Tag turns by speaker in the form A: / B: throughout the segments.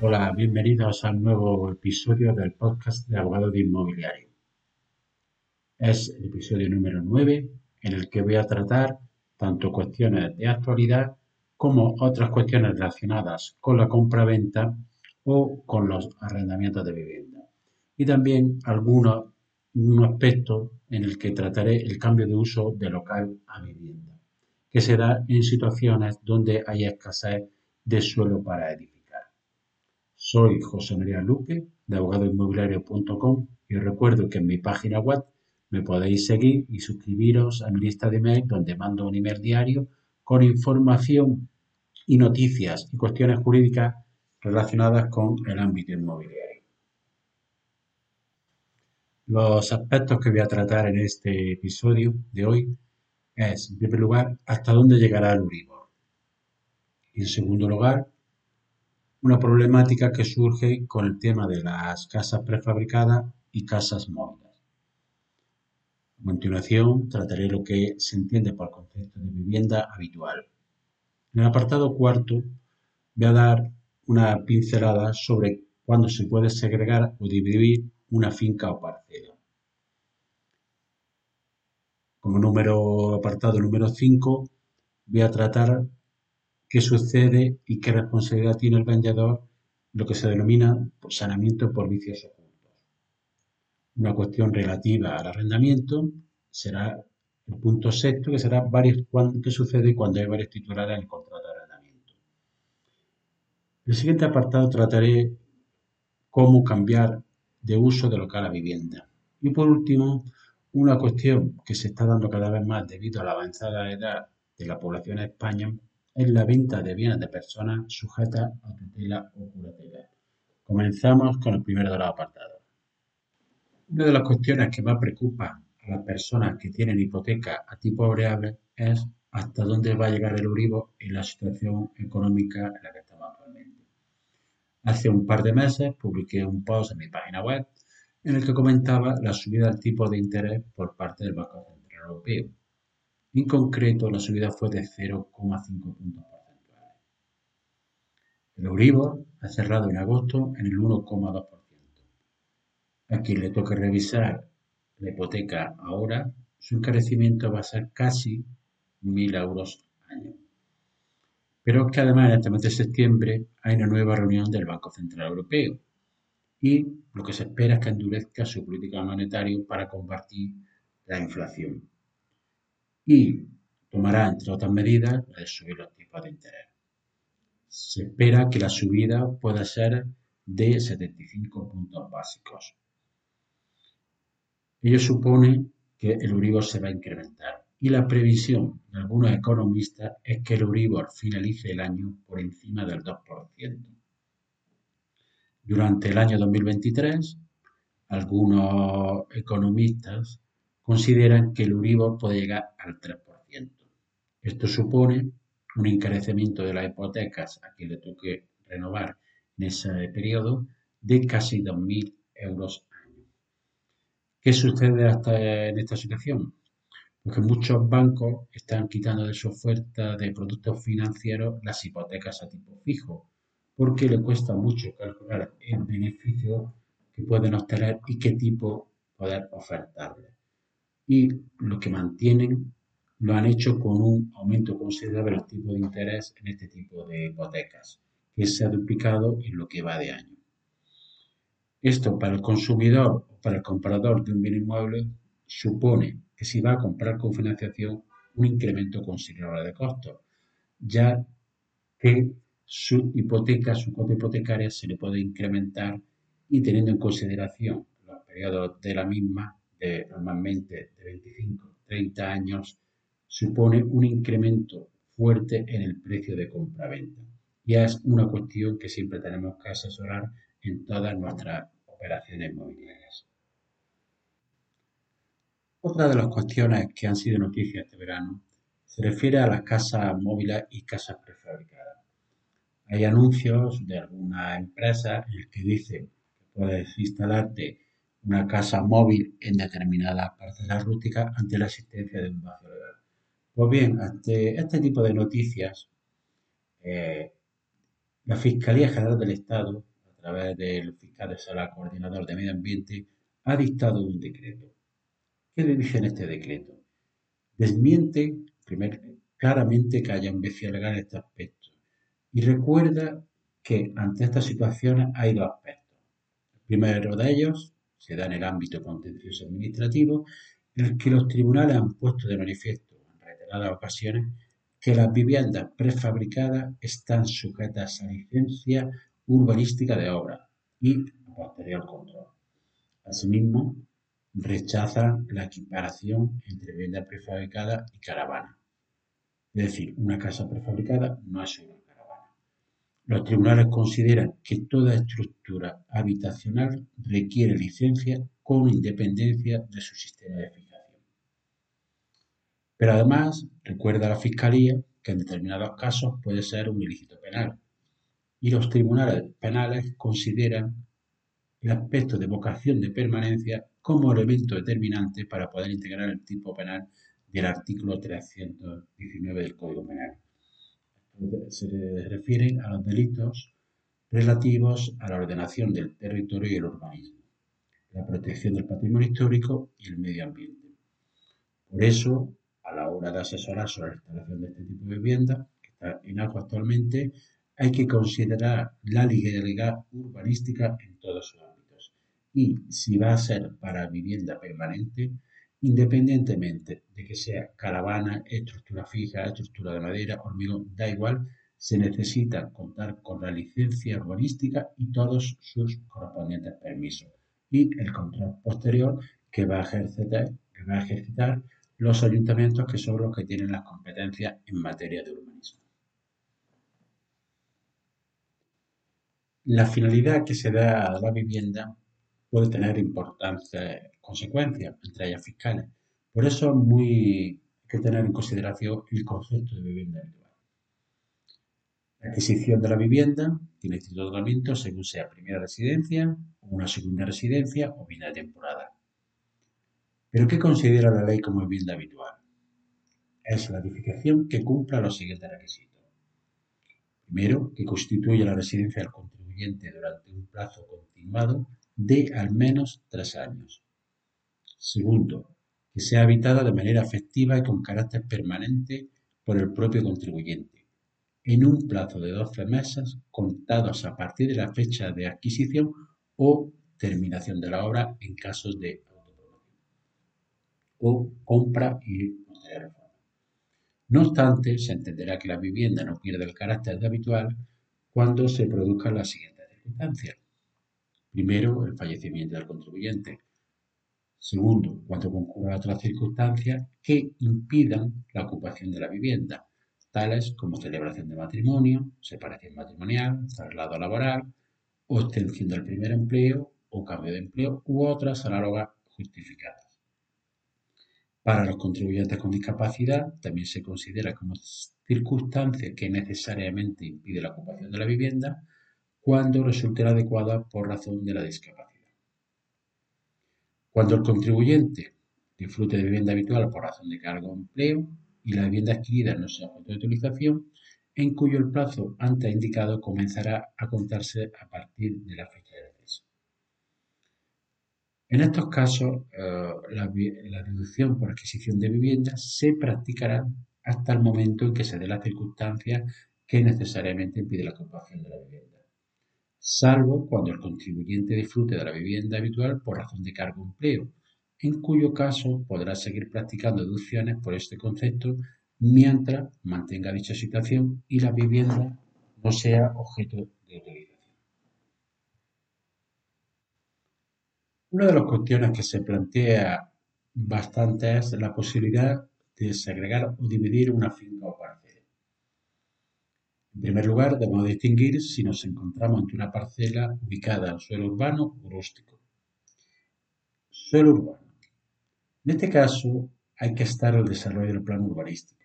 A: Hola, bienvenidos al nuevo episodio del podcast de Abogado de Inmobiliario. Es el episodio número 9 en el que voy a tratar tanto cuestiones de actualidad como otras cuestiones relacionadas con la compra-venta o con los arrendamientos de vivienda. Y también algunos un aspecto en el que trataré el cambio de uso de local a vivienda, que se da en situaciones donde hay escasez de suelo para edificar. Soy José María Luque de abogadoinmobiliario.com y os recuerdo que en mi página web me podéis seguir y suscribiros a mi lista de email donde mando un email diario con información y noticias y cuestiones jurídicas relacionadas con el ámbito inmobiliario. Los aspectos que voy a tratar en este episodio de hoy es, en primer lugar, hasta dónde llegará el Uribor. Y en segundo lugar, una problemática que surge con el tema de las casas prefabricadas y casas móviles. A continuación, trataré lo que se entiende por concepto de vivienda habitual. En el apartado cuarto, voy a dar una pincelada sobre cuándo se puede segregar o dividir una finca o parcela. Como número apartado número 5, voy a tratar qué sucede y qué responsabilidad tiene el vendedor, lo que se denomina sanamiento por vicios ocultos. Una cuestión relativa al arrendamiento será el punto sexto, que será varios, qué sucede cuando hay varios titulares en el contrato de arrendamiento. En el siguiente apartado trataré cómo cambiar de uso de local a vivienda. Y por último, una cuestión que se está dando cada vez más debido a la avanzada edad de la población en España es la venta de bienes de personas sujetas a tutela o curatela. Comenzamos con el primero de los apartados. Una de las cuestiones que más preocupa a las personas que tienen hipoteca a tipo variable es hasta dónde va a llegar el Uribor en la situación económica en la que estamos actualmente. Hace un par de meses publiqué un post en mi página web en el que comentaba la subida del tipo de interés por parte del Banco Central Europeo en concreto, la subida fue de 0,5 puntos porcentuales. El Euribor ha cerrado en agosto en el 1,2%. A quien le toque revisar la hipoteca ahora, su encarecimiento va a ser casi 1.000 euros año. Pero es que además en este mes de septiembre hay una nueva reunión del Banco Central Europeo y lo que se espera es que endurezca su política monetaria para combatir la inflación y tomará, entre otras medidas, la de subir los tipos de interés. Se espera que la subida pueda ser de 75 puntos básicos. Ello supone que el Uribor se va a incrementar y la previsión de algunos economistas es que el Uribor finalice el año por encima del 2%. Durante el año 2023, algunos economistas consideran que el Uribor puede llegar al 3%. Esto supone un encarecimiento de las hipotecas a quien le toque renovar en ese periodo de casi 2.000 euros año. ¿Qué sucede hasta en esta situación? Porque muchos bancos están quitando de su oferta de productos financieros las hipotecas a tipo fijo, porque le cuesta mucho calcular el beneficio que pueden obtener y qué tipo poder ofertarles y lo que mantienen lo han hecho con un aumento considerable del tipo de interés en este tipo de hipotecas, que se ha duplicado en lo que va de año. Esto para el consumidor o para el comprador de un bien inmueble supone que si va a comprar con financiación un incremento considerable de costos, ya que su hipoteca, su cuota hipotecaria se le puede incrementar y teniendo en consideración los periodos de la misma, de, normalmente de 25 30 años, supone un incremento fuerte en el precio de compra-venta. Y es una cuestión que siempre tenemos que asesorar en todas nuestras operaciones inmobiliarias. Otra de las cuestiones que han sido noticias este verano se refiere a las casas móviles y casas prefabricadas. Hay anuncios de algunas empresas en las que dice que puedes instalarte una casa móvil en determinadas parcelas rústicas ante la existencia de un vacío legal. Pues bien, ante este tipo de noticias, eh, la Fiscalía General del Estado través del fiscal de sala coordinador de medio ambiente, ha dictado un decreto. ¿Qué dice en este decreto? Desmiente claramente que haya un vacío legal en este aspecto y recuerda que ante estas situaciones hay dos aspectos. El primero de ellos se da en el ámbito contencioso administrativo, en el que los tribunales han puesto de manifiesto en reiteradas ocasiones que las viviendas prefabricadas están sujetas a licencia urbanística de obra y posterior control. Asimismo, rechazan la equiparación entre vivienda prefabricada y caravana. Es decir, una casa prefabricada no es una. Los tribunales consideran que toda estructura habitacional requiere licencia con independencia de su sistema de fijación. Pero además, recuerda la Fiscalía que en determinados casos puede ser un ilícito penal y los tribunales penales consideran el aspecto de vocación de permanencia como elemento determinante para poder integrar el tipo penal del artículo 319 del Código Penal. Se refiere a los delitos relativos a la ordenación del territorio y el urbanismo, la protección del patrimonio histórico y el medio ambiente. Por eso, a la hora de asesorar sobre la instalación de este tipo de vivienda, que está en algo actualmente, hay que considerar la legalidad urbanística en todos sus ámbitos. Y si va a ser para vivienda permanente, independientemente de que sea caravana, estructura fija, estructura de madera, hormigón, da igual, se necesita contar con la licencia urbanística y todos sus correspondientes permisos. Y el control posterior que va a ejercitar, que va a ejercitar los ayuntamientos que son los que tienen las competencias en materia de urbanismo. La finalidad que se da a la vivienda puede tener importantes consecuencias, entre ellas fiscales. Por eso es muy hay que tener en consideración el concepto de vivienda habitual. La adquisición de la vivienda tiene distintos tratamiento según sea primera residencia, una segunda residencia o vida de temporada. ¿Pero qué considera la ley como vivienda habitual? Es la edificación que cumpla los siguientes requisitos. Primero, que constituya la residencia del durante un plazo continuado de al menos tres años. Segundo, que sea habitada de manera efectiva y con carácter permanente por el propio contribuyente, en un plazo de 12 meses contados a partir de la fecha de adquisición o terminación de la obra en casos de autopromoción o compra y posterior No obstante, se entenderá que la vivienda no pierde el carácter de habitual cuando se produzcan las siguientes circunstancias. Primero, el fallecimiento del contribuyente. Segundo, cuando concurran otras circunstancias que impidan la ocupación de la vivienda, tales como celebración de matrimonio, separación matrimonial, traslado laboral, obtención del primer empleo o cambio de empleo u otras análogas justificadas. Para los contribuyentes con discapacidad también se considera como circunstancia que necesariamente impide la ocupación de la vivienda cuando resulte adecuada por razón de la discapacidad. Cuando el contribuyente disfrute de vivienda habitual por razón de cargo o empleo y la vivienda adquirida no sea objeto de utilización, en cuyo el plazo antes indicado comenzará a contarse a partir de la fecha de acceso. En estos casos, eh, la, la, deducción por adquisición de viviendas se practicará hasta el momento en que se dé la circunstancia que necesariamente impide la ocupación de la vivienda, salvo cuando el contribuyente disfrute de la vivienda habitual por razón de cargo empleo, en cuyo caso podrá seguir practicando deducciones por este concepto mientras mantenga dicha situación y la vivienda no sea objeto de utilización. Una de las cuestiones que se plantea bastante es la posibilidad de segregar o dividir una finca o parcela. En primer lugar, debemos distinguir si nos encontramos ante una parcela ubicada en suelo urbano o rústico. Suelo urbano. En este caso, hay que estar al desarrollo del plan urbanístico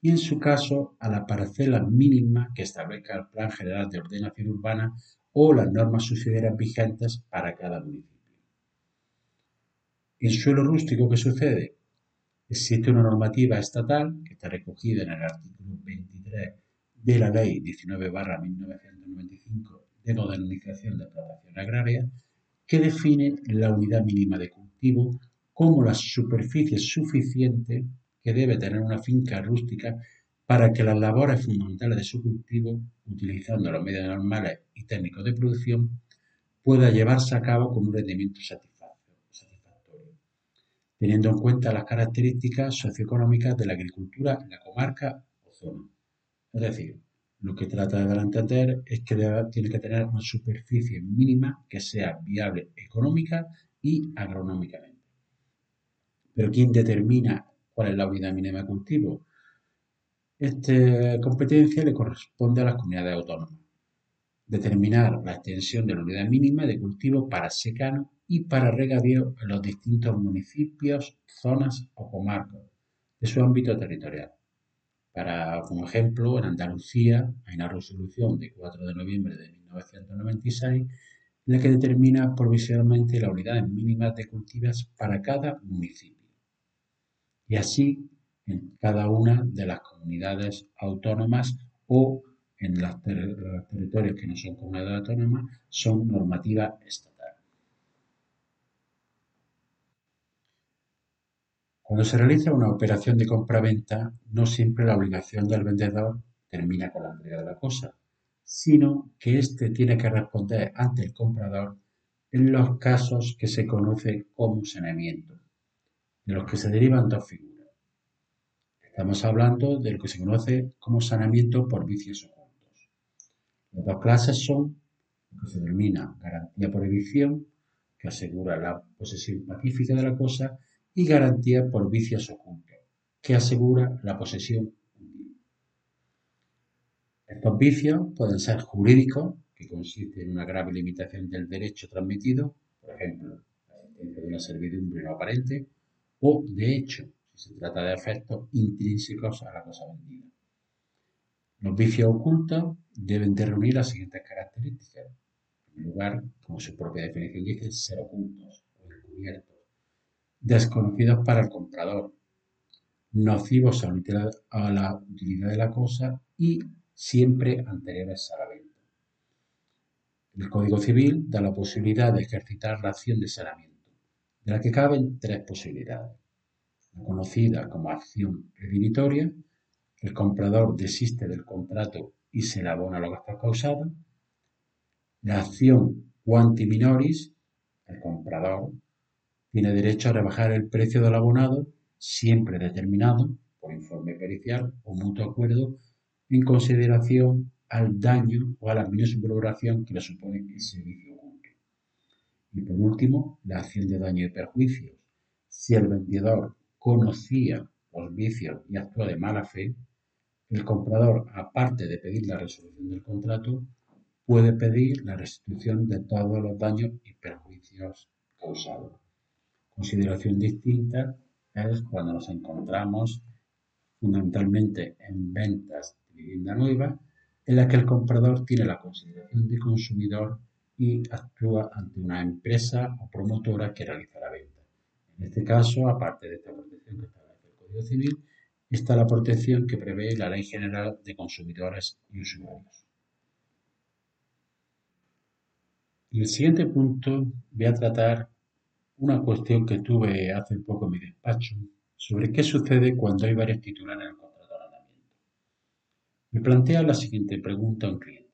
A: y en su caso a la parcela mínima que establezca el Plan General de Ordenación Urbana o las normas subsidiarias vigentes para cada municipio. En suelo rústico, ¿qué sucede? Existe una normativa estatal que está recogida en el artículo 23 de la Ley 19 1995 de Modernización de Explotación Agraria que define la unidad mínima de cultivo como la superficie suficiente que debe tener una finca rústica para que las labores fundamentales de su cultivo, utilizando los medios normales y técnicos de producción, pueda llevarse a cabo con un rendimiento satisfactorio, teniendo en cuenta las características socioeconómicas de la agricultura en la comarca o zona. Es decir, lo que trata de dar a entender es que tiene que tener una superficie mínima que sea viable económica y agronómicamente. Pero ¿quién determina cuál es la unidad mínima de cultivo? Esta competencia le corresponde a las comunidades autónomas. Determinar la extensión de la unidad mínima de cultivo para secano y para regadío en los distintos municipios, zonas o comarcas de su ámbito territorial. Para, como ejemplo, en Andalucía hay una resolución de 4 de noviembre de 1996 en la que determina provisionalmente las unidades mínimas de cultivos para cada municipio. Y así en cada una de las comunidades autónomas o en los, territorios que no son comunidades autónomas son normativa estatal. Cuando se realiza una operación de compra-venta, no siempre la obligación del vendedor termina con la entrega de la cosa, sino que éste tiene que responder ante el comprador en los casos que se conoce como saneamiento, de los que se derivan dos figuras. Estamos hablando de lo que se conoce como saneamiento por vicios ocultos. Las dos clases son lo que se denomina garantía por evicción, que asegura la posesión pacífica de la cosa, y garantía por vicios ocultos, que asegura la posesión Estos vicios pueden ser jurídicos, que consiste en una grave limitación del derecho transmitido, por ejemplo, la existencia de una servidumbre no aparente, o de hecho, si se trata de efectos intrínsecos a la cosa vendida. Los vicios ocultos deben de reunir las siguientes características. En primer lugar, como su propia definición dice, ser ocultos o encubiertos desconocidos para el comprador, nocivos a la utilidad de la cosa y siempre anteriores a la venta. El Código Civil da la posibilidad de ejercitar la acción de saneamiento, de la que caben tres posibilidades. La conocida como acción redimitoria, el comprador desiste del contrato y se le abona los gastos causados. La acción quanti minoris, el comprador tiene derecho a rebajar el precio del abonado siempre determinado por informe pericial o mutuo acuerdo en consideración al daño o a la valoración que le supone el servicio oculto. Y por último, la acción de daño y perjuicios. Si el vendedor conocía los vicios y actuó de mala fe, el comprador, aparte de pedir la resolución del contrato, puede pedir la restitución de todos los daños y perjuicios causados. Consideración distinta es cuando nos encontramos fundamentalmente en ventas de vivienda nueva, en la que el comprador tiene la consideración de consumidor y actúa ante una empresa o promotora que realiza la venta. En este caso, aparte de esta protección que establece el Código Civil, está la protección que prevé la Ley General de Consumidores y Usuarios. En el siguiente punto voy a tratar una cuestión que tuve hace poco en mi despacho sobre qué sucede cuando hay varios titulares en el contrato de arrendamiento. Me plantea la siguiente pregunta a un cliente.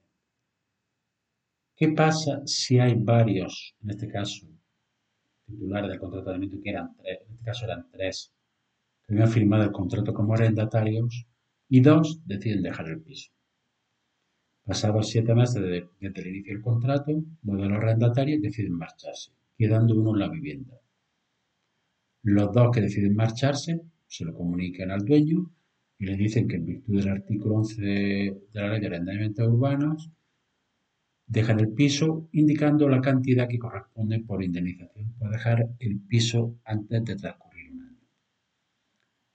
A: ¿Qué pasa si hay varios, en este caso, titulares del contrato de arrendamiento que eran tres, en este caso eran tres, que habían firmado el contrato como arrendatarios y dos deciden dejar el piso? Pasados siete meses desde, el inicio del contrato, uno de los arrendatarios deciden marcharse quedando uno en la vivienda. Los dos que deciden marcharse se lo comunican al dueño y le dicen que en virtud del artículo 11 de, la ley de arrendamientos urbanos dejan el piso indicando la cantidad que corresponde por indemnización por dejar el piso antes de transcurrir un año.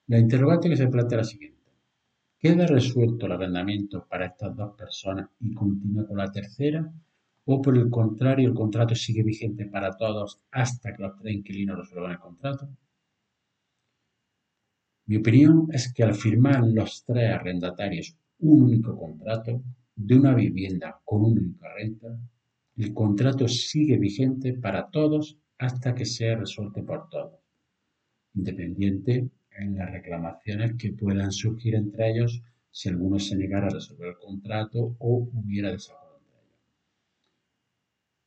A: La interrogante que se plantea es la siguiente. ¿Queda resuelto el arrendamiento para estas dos personas y continúa con la tercera? O por el contrario el contrato sigue vigente para todos hasta que los tres inquilinos resuelvan el contrato? Mi opinión es que al firmar los tres arrendatarios un único contrato, de una vivienda con una única renta, el contrato sigue vigente para todos hasta que sea resuelto por todos, independiente en las reclamaciones que puedan surgir entre ellos si alguno se negara a resolver el contrato o hubiera desacuerdo.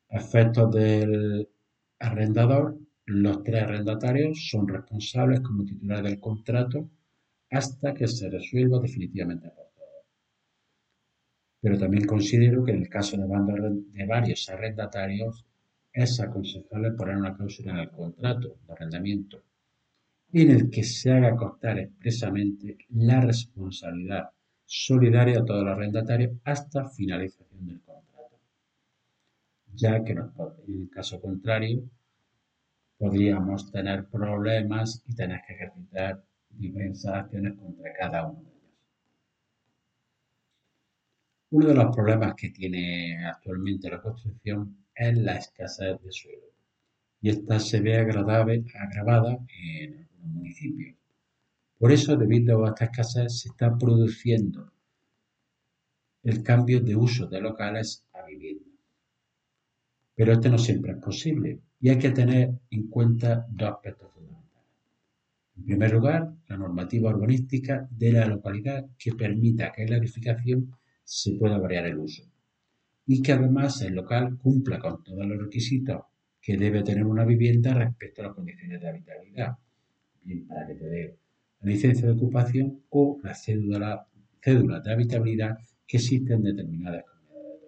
A: Efectos del arrendador, los tres arrendatarios son responsables como titular del contrato hasta que se resuelva definitivamente por todos. Pero también considero que en el caso de varios arrendatarios es aconsejable poner una cláusula en el contrato de arrendamiento en el que se haga constar expresamente la responsabilidad solidaria a todos los arrendatarios hasta finalización del ya que en caso contrario podríamos tener problemas y tener que ejercitar diversas acciones contra cada uno de ellos. Uno de los problemas que tiene actualmente la construcción es la escasez de suelo y esta se ve agravada en algunos municipios por eso, debido a esta escasez, se está produciendo el cambio de uso de locales a vivienda. Pero este no siempre es posible y hay que tener en cuenta dos aspectos fundamentales. En primer lugar, la normativa urbanística de la localidad que permita que en la edificación se pueda variar el uso y que además el local cumpla con todos los requisitos que debe tener una vivienda respecto a las condiciones de habitabilidad. Bien, para que te dé la licencia de ocupación o la cédula, de habitabilidad que existen en determinadas comunidades.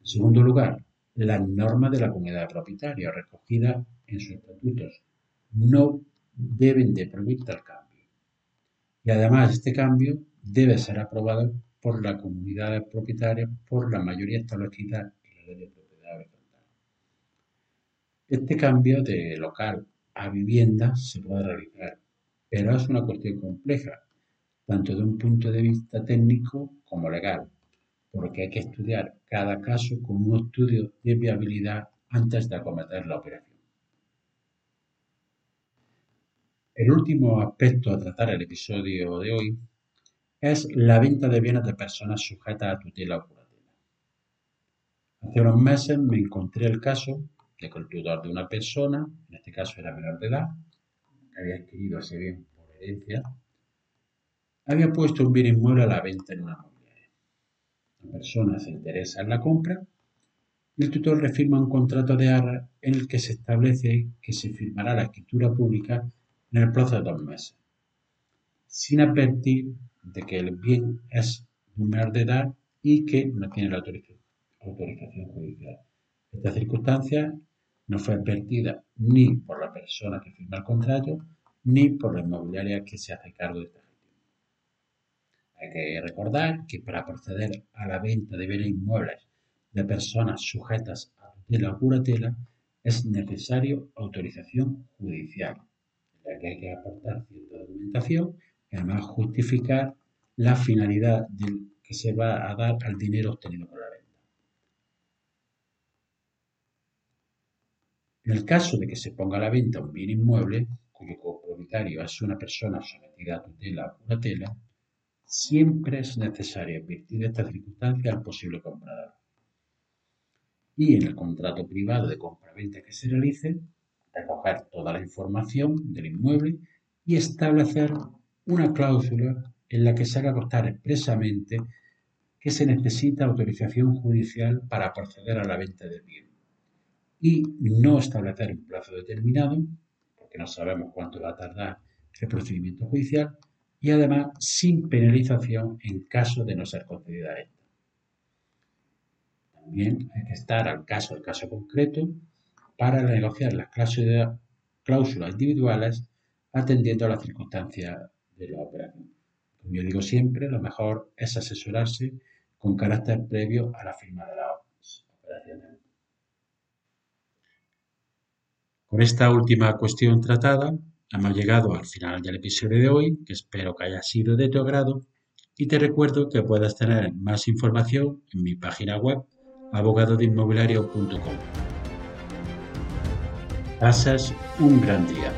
A: En segundo lugar, las normas de la comunidad de propietarios recogidas en sus estatutos no deben de prohibir tal cambio. Y además este cambio debe ser aprobado por la comunidad de propietarios por la mayoría establecida en la ley de propiedad horizontal. Este cambio de local a vivienda se puede realizar pero es una cuestión compleja, tanto de un punto de vista técnico como legal, porque hay que estudiar cada caso con un estudio de viabilidad antes de acometer la operación. El último aspecto a tratar el episodio de hoy es la venta de bienes de personas sujetas a tutela o curatela. Hace unos meses me encontré el caso de que el tutor de una persona, en este caso era menor de edad, había adquirido ese bien por herencia, había puesto un bien inmueble a la venta en una persona se interesa en la compra y el tutor le firma un contrato de arra en el que se establece que se firmará la escritura pública en el plazo de dos meses, sin advertir de que el bien es menor de edad y que no tiene la autorización judicial. Esta circunstancia no fue advertida ni por la persona que firma el contrato ni por la inmobiliaria que se hace cargo de esta. Hay que recordar que para proceder a la venta de bienes inmuebles de personas sujetas a tutela o curatela es necesario autorización judicial, ya que hay que aportar cierta documentación y además justificar la finalidad que se va a dar al dinero obtenido por la En el caso de que se ponga a la venta un bien inmueble, cuyo copropietario es una persona sometida a tutela o curatela, siempre es necesario advertir esta circunstancia al posible comprador. Y en el contrato privado de compra-venta que se realice, recoger toda la información del inmueble y establecer una cláusula en la que se haga constar expresamente que se necesita autorización judicial para proceder a la venta del bien y no establecer un plazo determinado, porque no sabemos cuánto va a tardar el procedimiento judicial, y además sin penalización en caso de no ser concedida esta. También hay que estar al caso del caso concreto para negociar las cláusulas individuales atendiendo a las circunstancias de la operación. Como yo digo siempre, lo mejor es asesorarse con carácter previo a la firma de las operaciones. Con esta última cuestión tratada, hemos llegado al final del episodio de hoy, que espero que haya sido de tu agrado, y te recuerdo que puedes tener más información en mi página web abogadodeinmobiliario.com. Pasas un gran día.